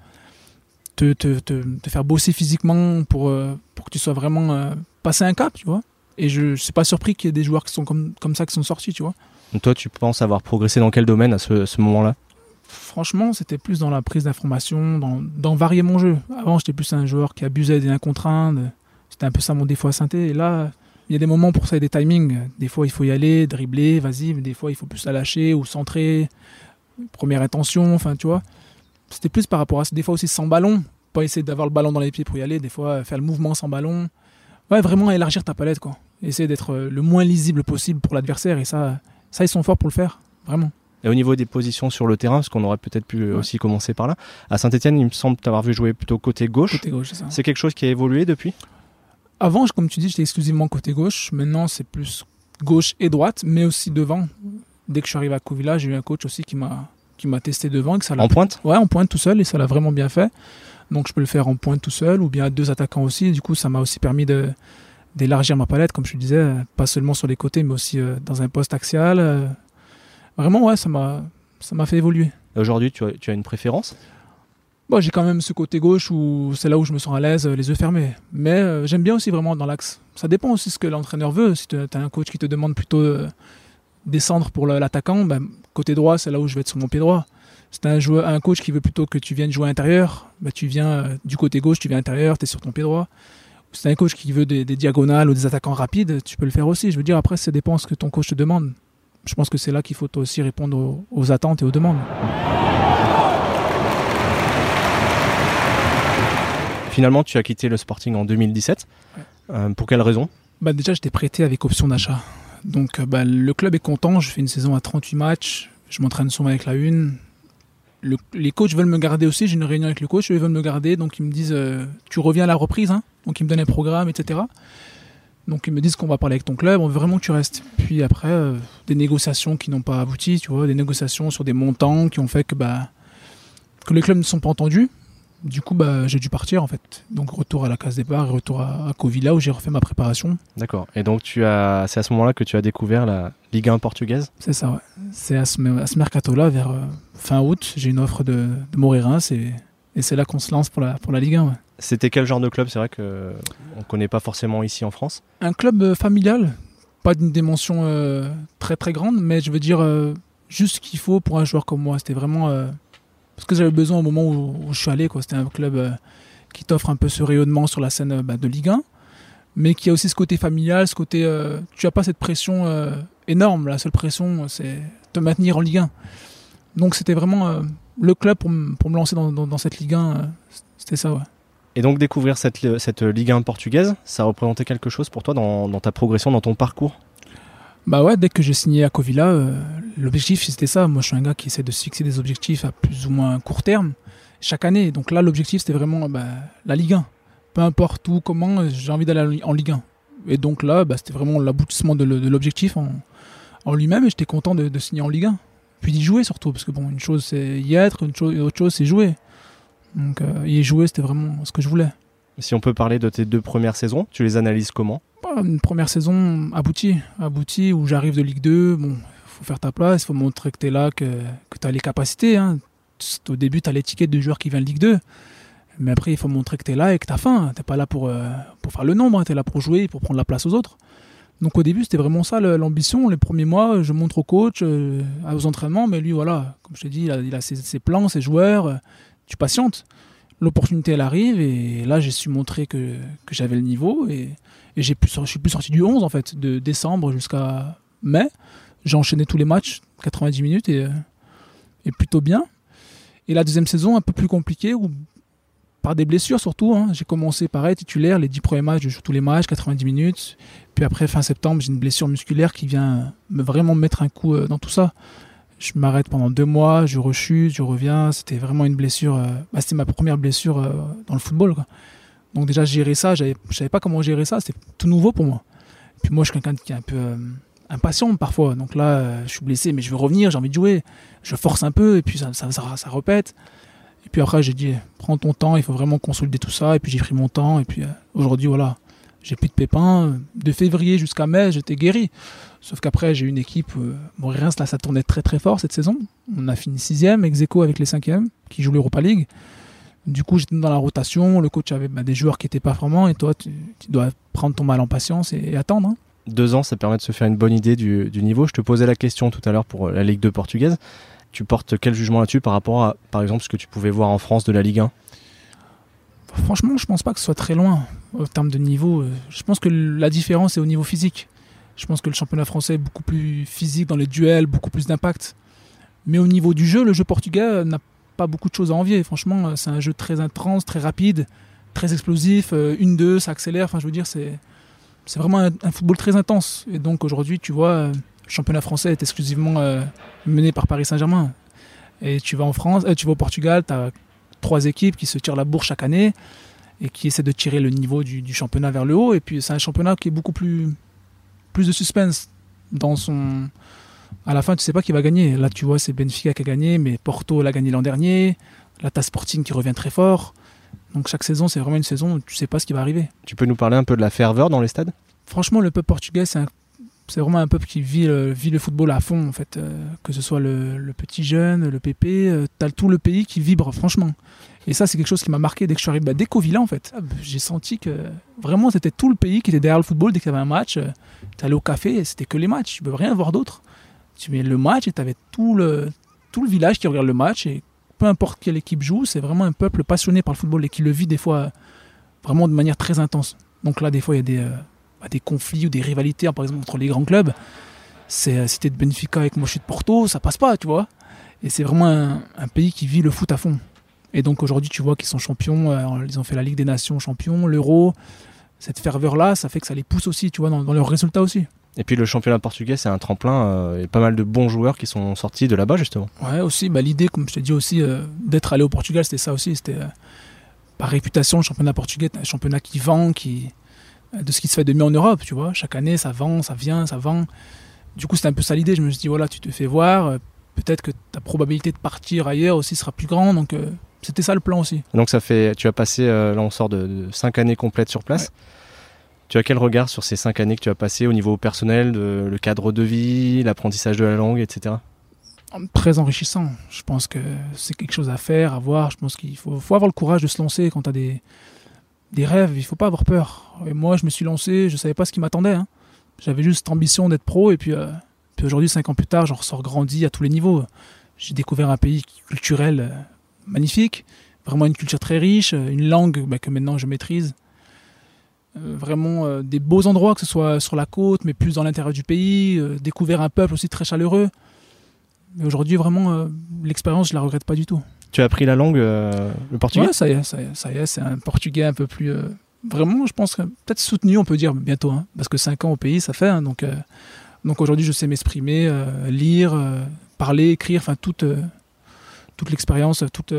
S2: Te, te, te, te faire bosser physiquement pour, euh, pour que tu sois vraiment euh, passé un cap, tu vois. Et je ne suis pas surpris qu'il y ait des joueurs qui sont comme, comme ça qui sont sortis, tu vois.
S1: Donc Toi, tu penses avoir progressé dans quel domaine à ce, ce moment-là?
S2: Franchement, c'était plus dans la prise d'information, dans, dans varier mon jeu. Avant, j'étais plus un joueur qui abusait des 1 contre 1. de- C'était un peu ça mon défaut à synthé. Et là, il y a des moments pour ça et des timings. Des fois, il faut y aller, dribbler, vas-y. Des fois, il faut plus la lâcher ou centrer. Première intention, enfin, tu vois. C'était plus par rapport à ça. Des fois aussi sans ballon. Pas essayer d'avoir le ballon dans les pieds pour y aller. Des fois, faire le mouvement sans ballon. Ouais, vraiment élargir ta palette, quoi. Essayer d'être euh, le moins lisible possible pour l'adversaire. Et ça, ça, ils sont forts pour le faire. Vraiment.
S1: Et au niveau des positions sur le terrain, parce qu'on aurait peut-être pu
S2: Ouais.
S1: aussi commencer par là, à Saint-Etienne, il me semble t'avoir vu jouer plutôt côté gauche.
S2: C'est
S1: quelque chose qui a évolué depuis?
S2: Avant, comme tu dis, j'étais exclusivement côté gauche. Maintenant, c'est plus gauche et droite, mais aussi devant. Dès que je suis arrivé à Covilla, j'ai eu un coach aussi qui m'a qui m'a testé devant. et Que ça l'a-
S1: En pointe
S2: Ouais, en pointe tout seul et ça l'a vraiment bien fait. Donc je peux le faire en pointe tout seul ou bien à deux attaquants aussi. Du coup, ça m'a aussi permis de d'élargir ma palette, comme je te disais, pas seulement sur les côtés, mais aussi euh, dans un poste axial. euh, vraiment, ouais, ça m'a, ça m'a fait évoluer.
S1: Aujourd'hui, tu as, tu as une préférence?
S2: Bon, j'ai quand même ce côté gauche où c'est là où je me sens à l'aise, les yeux fermés. Mais euh, j'aime bien aussi vraiment dans l'axe. Ça dépend aussi de ce que l'entraîneur veut. Si tu as un coach qui te demande plutôt descendre pour l'attaquant, ben, côté droit, c'est là où je vais être sur mon pied droit. Si tu un, joueur, un coach qui veut plutôt que tu viennes jouer à l'intérieur, ben, tu viens euh, du côté gauche, tu viens à l'intérieur, tu es sur ton pied droit. Si tu un coach qui veut des, diagonales ou des attaquants rapides, tu peux le faire aussi. Je veux dire, après, ça dépend de ce que ton coach te demande. Je pense que c'est là qu'il faut aussi répondre aux attentes et aux demandes.
S1: Finalement, tu as quitté le Sporting en 2017. Euh, pour quelle raison?
S2: Bah Déjà, j'étais prêté avec option d'achat. Donc, euh, bah, le club est content. Je fais une saison à 38 matchs. Je m'entraîne souvent avec la une. les coachs veulent me garder aussi. J'ai une réunion avec le coach. Ils veulent me garder. Donc, ils me disent euh, Tu reviens à la reprise. Hein. Donc, ils me donnent un programme, etc. Donc, ils me disent qu'on va parler avec ton club. On veut vraiment que tu restes. Puis après, des négociations qui n'ont pas abouti. Tu vois, des négociations sur des montants qui ont fait que, bah, que les clubs ne sont pas entendus du coup, bah, j'ai dû partir en fait. Donc retour à la case départ, retour à, à Covilla où j'ai refait ma préparation.
S1: D'accord. Et donc tu as, c'est à ce moment-là que tu as découvert la Ligue 1 portugaise?
S2: C'est ça, ouais. C'est à ce, mercato-là, vers euh, fin août, j'ai une offre de, de et, et c'est là qu'on se lance pour la, pour la Ligue 1.
S1: C'était quel genre de club? C'est vrai qu'on ne connaît pas forcément ici en France.
S2: Un club euh, familial, pas d'une dimension euh, très très grande, mais je veux dire juste ce qu'il faut pour un joueur comme moi. C'était vraiment parce que j'avais besoin au moment où, je suis allé. C'était un club euh, qui t'offre un peu ce rayonnement sur la scène euh, bah, de Ligue 1, mais qui a aussi ce côté familial, ce côté. Euh, tu n'as pas cette pression énorme. La seule pression, c'est te maintenir en Ligue 1. Donc c'était vraiment le club pour, me lancer dans, cette Ligue 1. c'était ça, ouais.
S1: Et donc découvrir cette, cette Ligue 1 portugaise, ça représentait quelque chose pour toi dans, dans ta progression, dans ton parcours?
S2: Bah ouais, dès que j'ai signé à Covilla, euh, l'objectif c'était ça. Moi, je suis un gars qui essaie de se fixer des objectifs à plus ou moins court terme chaque année. Donc là, l'objectif c'était vraiment bah, la Ligue 1. Peu importe où, comment, j'ai envie d'aller en Ligue 1. Et donc là, bah, c'était vraiment l'aboutissement de l'objectif en, lui-même et j'étais content de, signer en Ligue 1. Puis d'y jouer surtout, parce que bon, une chose c'est y être, une autre chose c'est jouer. Donc euh, y jouer, c'était vraiment ce que je voulais.
S1: Si on peut parler de tes deux premières saisons, tu les analyses comment?
S2: Une première saison aboutie, aboutie où j'arrive de Ligue 2. Bon, faut faire ta place, faut montrer que tu es là, que, que tu as les capacités. Hein. Au début, tu as l'étiquette de joueur qui vient de Ligue 2. Mais après, il faut montrer que tu es là et que tu as faim. Tu pas là pour, euh, pour faire le nombre, hein. tu es là pour jouer, pour prendre la place aux autres. Donc au début, c'était vraiment ça l'ambition. Les premiers mois, je montre au coach, euh, aux entraînements, mais lui, voilà, comme je t'ai dit, il a, ses, plans, ses joueurs, tu patientes l'opportunité elle arrive et là j'ai su montrer que, j'avais le niveau et, j'ai plus, je suis plus sorti du 11 en fait, de décembre jusqu'à mai. J'ai enchaîné tous les matchs, 90 minutes et, plutôt bien. Et la deuxième saison un peu plus compliquée par des blessures surtout. Hein. J'ai commencé pareil titulaire, les 10 premiers matchs, je joue tous les matchs, 90 minutes. Puis après fin septembre j'ai une blessure musculaire qui vient me vraiment mettre un coup euh, dans tout ça je m'arrête pendant deux mois, je rechute, je reviens. C'était vraiment une blessure. Euh, bah, c'était ma première blessure euh, dans le football. Donc déjà gérer ça, je savais pas comment gérer ça. C'était tout nouveau pour moi. Et puis moi, je suis quelqu'un qui est un peu euh, impatient parfois. Donc là, je suis blessé, mais je veux revenir, j'ai envie de jouer. Je force un peu et puis ça, ça, ça, ça répète. Et puis après, j'ai dit, prends ton temps, il faut vraiment consolider tout ça. Et puis j'ai pris mon temps. Et puis aujourd'hui, voilà, j'ai plus de pépins. De février jusqu'à mai, j'étais guéri. Sauf qu'après, j'ai une équipe. Euh, là, ça tournait très très fort cette saison. On a fini sixième, ex avec les cinquièmes, qui jouent l'Europa League. Du coup, j'étais dans la rotation. Le coach avait bah, des joueurs qui n'étaient pas vraiment. Et toi, tu, dois prendre ton mal en patience et, attendre. Hein.
S1: Deux ans, ça permet de se faire une bonne idée du, niveau. Je te posais la question tout à l'heure pour euh, la Ligue 2 portugaise. Tu portes quel jugement là-dessus par rapport à, par exemple, ce que tu pouvais voir en France de la Ligue 1
S2: Franchement, je pense pas que ce soit très loin en termes de niveau. Euh, je pense que la différence est au niveau physique. Je pense que le championnat français est beaucoup plus physique dans les duels, beaucoup plus d'impact. Mais au niveau du jeu, le jeu portugais n'a pas beaucoup de choses à envier. Franchement, euh, c'est un jeu très intense, très rapide, très explosif. Euh, une, deux, ça accélère. Enfin, je veux dire, c'est c'est vraiment un, football très intense. Et donc aujourd'hui, tu vois, le championnat français est exclusivement mené par Paris Saint-Germain. Et tu vas en France, tu vas au Portugal, tu as trois équipes qui se tirent la bourre chaque année et qui essaient de tirer le niveau du, championnat vers le haut. Et puis c'est un championnat qui est beaucoup plus, plus de suspense dans son. À la fin, tu sais pas qui va gagner. Là, tu vois, c'est Benfica qui a gagné, mais Porto l'a gagné l'an dernier. La TAS Sporting qui revient très fort. Donc chaque saison, c'est vraiment une saison où tu sais pas ce qui va arriver.
S1: Tu peux nous parler un peu de la ferveur dans les stades?
S2: Franchement, le peuple portugais, c'est un c'est vraiment un peuple qui vit, le- vit le football à fond, en fait. euh, que ce soit le, petit jeune, le pépé, euh, t'as tout le pays qui vibre, franchement. Et ça, c'est quelque chose qui m'a marqué dès que je suis arrivé, bah, dès qu'au Villa, en fait. Ah, bah, J'ai senti que vraiment, c'était tout le pays qui était derrière le football. Dès qu'il y avait un match, euh, t'allais au café, et c'était que les matchs. Tu peux rien voir d'autre. Tu mets le match et t'avais tout le, tout le village qui regarde le match. Et peu importe quelle équipe joue, c'est vraiment un peuple passionné par le football et qui le vit des fois euh, vraiment de manière très intense. Donc là, des fois, il y a des, euh, bah, des conflits ou des rivalités, hein, par exemple, entre les grands clubs. C'est euh, si t'es de Benfica avec moi je suis de Porto, ça passe pas, tu vois. Et c'est vraiment un, un pays qui vit le foot à fond. Et donc aujourd'hui, tu vois qu'ils sont champions, euh, ils ont fait la Ligue des Nations champions, l'Euro. Cette ferveur-là, ça fait que ça les pousse aussi, tu vois, dans, dans leurs résultats aussi.
S1: Et puis le championnat portugais, c'est un tremplin. euh, et pas mal de bons joueurs qui sont sortis de là-bas, justement.
S2: Ouais, aussi, bah, l'idée, comme je t'ai dit aussi, euh, d'être allé au Portugal, c'était ça aussi. C'était par réputation, le championnat portugais, un championnat qui vend, qui, de ce qui se fait de mieux en Europe, tu vois. Chaque année, ça vend, ça vient, ça vend. Du coup, c'était un peu ça l'idée. Je me suis dit, voilà, tu te fais voir, euh, peut-être que ta probabilité de partir ailleurs aussi sera plus grande. Donc, euh, c'était ça le plan aussi.
S1: Donc ça fait, tu as passé, euh, là on sort de, de cinq années complètes sur place. Tu as quel regard sur ces cinq années que tu as passées au niveau personnel, de, le cadre de vie, l'apprentissage de la langue, etc.
S2: Très enrichissant. Je pense que c'est quelque chose à faire, à voir. Je pense qu'il faut, faut avoir le courage de se lancer quand tu as des, des rêves. Il faut pas avoir peur. Et moi, je me suis lancé, je savais pas ce qui m'attendait. hein. J'avais juste cette ambition d'être pro. Et puis, euh, puis aujourd'hui, cinq ans plus tard, j'en ressors grandi à tous les niveaux. J'ai découvert un pays culturel euh, magnifique, vraiment une culture très riche, euh, une langue bah, que maintenant je maîtrise. Vraiment des beaux endroits, que ce soit sur la côte, mais plus dans l'intérieur du pays. découvert un peuple aussi très chaleureux. Mais aujourd'hui, vraiment, l'expérience, je la regrette pas du tout.
S1: Tu as appris la langue, euh, le portugais
S2: Ouais, ça y est, ça y est, c'est un portugais un peu plus. euh, vraiment, je pense peut-être soutenu, on peut dire bientôt, hein, parce que 5 ans au pays, ça fait. hein, donc, euh, donc aujourd'hui, je sais m'exprimer, lire, parler, écrire, enfin, toute, toute l'expérience, toute,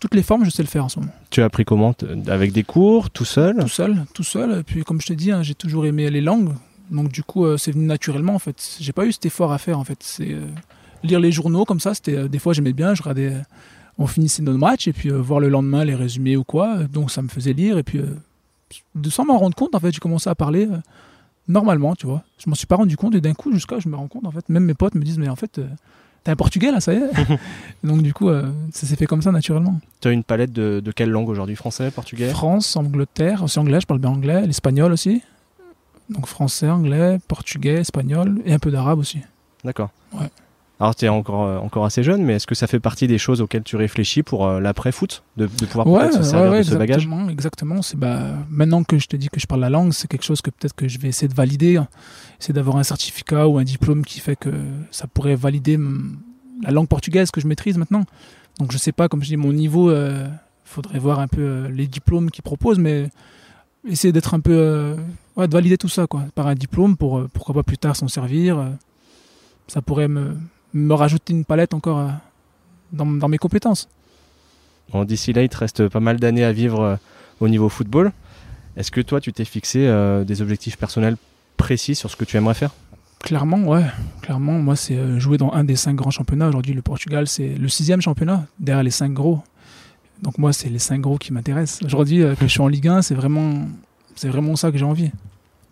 S2: toutes les formes, je sais le faire en ce moment.
S1: Tu as appris comment Avec des cours, tout seul?
S2: Tout seul, tout seul. Et puis, comme je te dis, hein, j'ai toujours aimé les langues. Donc, du coup, euh, c'est venu naturellement, en fait. J'ai pas eu cet effort à faire, en fait. C'est euh, lire les journaux comme ça. C'était euh, des fois, j'aimais bien. Je regardais. Euh, on finissait nos matchs et puis euh, voir le lendemain les résumés ou quoi. Donc, ça me faisait lire. Et puis, euh, de sans m'en rendre compte, en fait, j'ai commencé à parler euh, normalement, tu vois. Je m'en suis pas rendu compte et d'un coup, jusqu'à je me rends compte, en fait, même mes potes me disent, mais en fait, euh, t'es un portugais là, ça y est. Donc, du coup, euh, ça s'est fait comme ça naturellement.
S1: Tu as une palette de, de quelle langue aujourd'hui? Français, portugais?
S2: France, Angleterre, aussi anglais, je parle bien anglais, l'espagnol aussi. Donc français, anglais, portugais, espagnol et un peu d'arabe aussi.
S1: D'accord.
S2: Ouais.
S1: Alors tu es encore, euh, encore assez jeune, mais est-ce que ça fait partie des choses auxquelles tu réfléchis pour euh, l'après-foot de, de pouvoir peut-être se servir de ce bagage?
S2: exactement. C'est bah, maintenant que je te dis que je parle la langue, c'est quelque chose que peut-être que je vais essayer de valider. hein. Essayer d'avoir un certificat ou un diplôme qui fait que ça pourrait valider m- la langue portugaise que je maîtrise maintenant. Donc je sais pas, comme je dis, mon niveau, il faudrait voir un peu euh, les diplômes qu'ils proposent, mais essayer d'être un peu, euh, ouais, de valider tout ça quoi, par un diplôme pour euh, pourquoi pas plus tard s'en servir. euh, ça pourrait me, me rajouter une palette encore euh, dans, dans mes compétences.
S1: Bon, D'ici là, il te reste pas mal d'années à vivre euh, au niveau football. Est-ce que toi, tu t'es fixé euh, des objectifs personnels précis sur ce que tu aimerais faire?
S2: Clairement, ouais. Clairement, moi, c'est jouer dans un des cinq grands championnats. Aujourd'hui, le Portugal, c'est le sixième championnat, derrière les cinq gros. Donc moi, c'est les cinq gros qui m'intéressent. Aujourd'hui, euh, que je suis en Ligue 1, c'est vraiment, c'est vraiment ça que j'ai envie.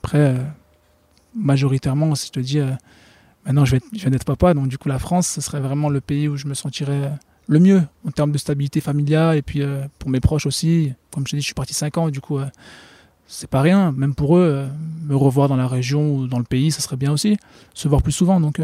S2: Après, euh, majoritairement, si je te dis, euh, maintenant, je, vais être- je papa, donc du coup, la France, ce serait vraiment le pays où je me sentirais le mieux en termes de stabilité familiale et puis euh, pour mes proches aussi. Comme je te dis, je suis parti cinq ans, du coup, euh, c'est pas rien. Même pour eux, euh, me revoir dans la région ou dans le pays, ça serait bien aussi. Se voir plus souvent. Donc,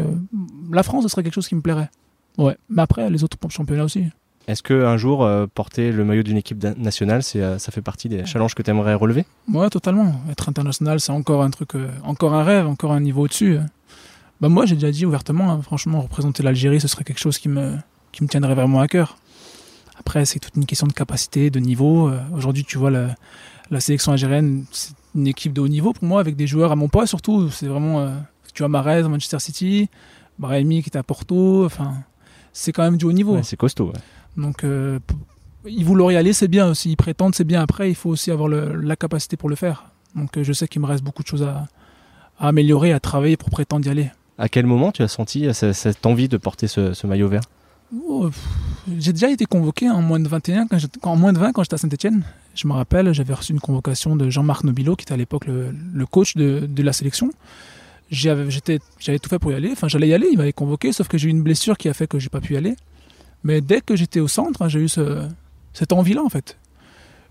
S2: la France, ce serait quelque chose qui me plairait. Ouais. Mais après, les autres championnats aussi.
S1: Est-ce qu'un jour, porter le maillot d'une équipe nationale, ça fait partie des challenges que tu aimerais relever?
S2: Ouais, totalement. Être international, c'est encore un truc, encore un rêve, encore un niveau au-dessus. Bah, moi, j'ai déjà dit ouvertement, hein, franchement, représenter l'Algérie, ce serait quelque chose qui me, qui me tiendrait vraiment à cœur. Après, c'est toute une question de capacité, de niveau. Euh, Aujourd'hui, tu vois, la, la sélection algérienne, c'est une équipe de haut niveau pour moi, avec des joueurs à mon poids surtout. C'est vraiment, euh, tu vois, Marez, Manchester City, Brahimi qui est à Porto. Enfin, c'est quand même du haut niveau.
S1: Ouais, C'est costaud. ouais.
S2: Donc, euh, ils vouloir y aller, c'est bien aussi. Ils prétendent, c'est bien. Après, il faut aussi avoir le- la capacité pour le faire. Donc, je sais qu'il me reste beaucoup de choses à, à améliorer, à travailler pour prétendre y aller.
S1: À quel moment tu as senti euh, ce- cette envie de porter ce, maillot vert?
S2: Oh, J'ai déjà été convoqué en moins de 21, quand j'étais- en moins de 20 quand j'étais à Saint-Etienne. Je me rappelle, j'avais reçu une convocation de Jean-Marc Nobilo, qui était à l'époque le, coach de, la sélection. j'avais tout fait pour y aller. Enfin j'allais y aller il m'avait convoqué sauf que j'ai eu une blessure qui a fait que j'ai pas pu y aller. Mais dès que j'étais au centre hein, j'ai eu ce, cette envie là en fait.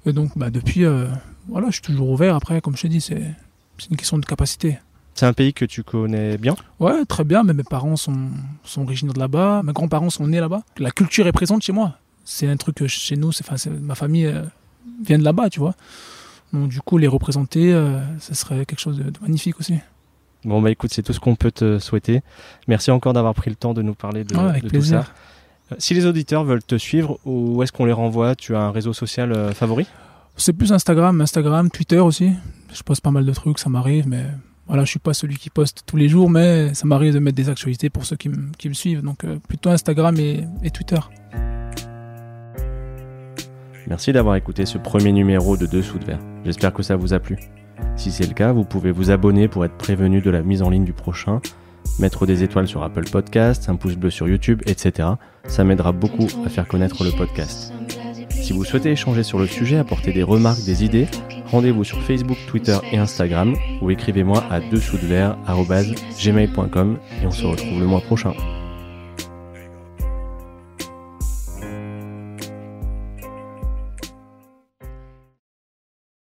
S2: Et donc bah, depuis euh, voilà je suis toujours ouvert. Après comme je te dis c'est une question de capacité
S1: C'est un pays que tu connais bien
S2: ouais très bien mais mes parents sont sont originaires de là-bas. Mes grands-parents sont nés là-bas. La culture est présente chez moi. C'est un truc que chez nous c'est enfin ma famille euh, vient de là-bas tu vois. Donc du coup les représenter euh, ce serait quelque chose de, de magnifique aussi.
S1: Bon, bah écoute, c'est tout ce qu'on peut te souhaiter. Merci encore d'avoir pris le temps de nous parler de,
S2: Ouais, avec
S1: de tout ça. Euh, Si les auditeurs veulent te suivre, où est-ce qu'on les renvoie? Tu as un réseau social euh, favori?
S2: C'est plus Instagram, Instagram, Twitter aussi. Je poste pas mal de trucs, ça m'arrive, mais voilà, je suis pas celui qui poste tous les jours, mais ça m'arrive de mettre des actualités pour ceux qui, me- suivent. Donc euh, plutôt Instagram et, Twitter.
S1: Merci d'avoir écouté ce premier numéro de Dessous de Verre. J'espère que ça vous a plu. Si c'est le cas, vous pouvez vous abonner pour être prévenu de la mise en ligne du prochain, mettre des étoiles sur Apple Podcasts, un pouce bleu sur YouTube, etc. Ça m'aidera beaucoup à faire connaître le podcast. Si vous souhaitez échanger sur le sujet, apporter des remarques, des idées, rendez-vous sur Facebook, Twitter et Instagram ou écrivez-moi à dessous de et on se retrouve le mois prochain.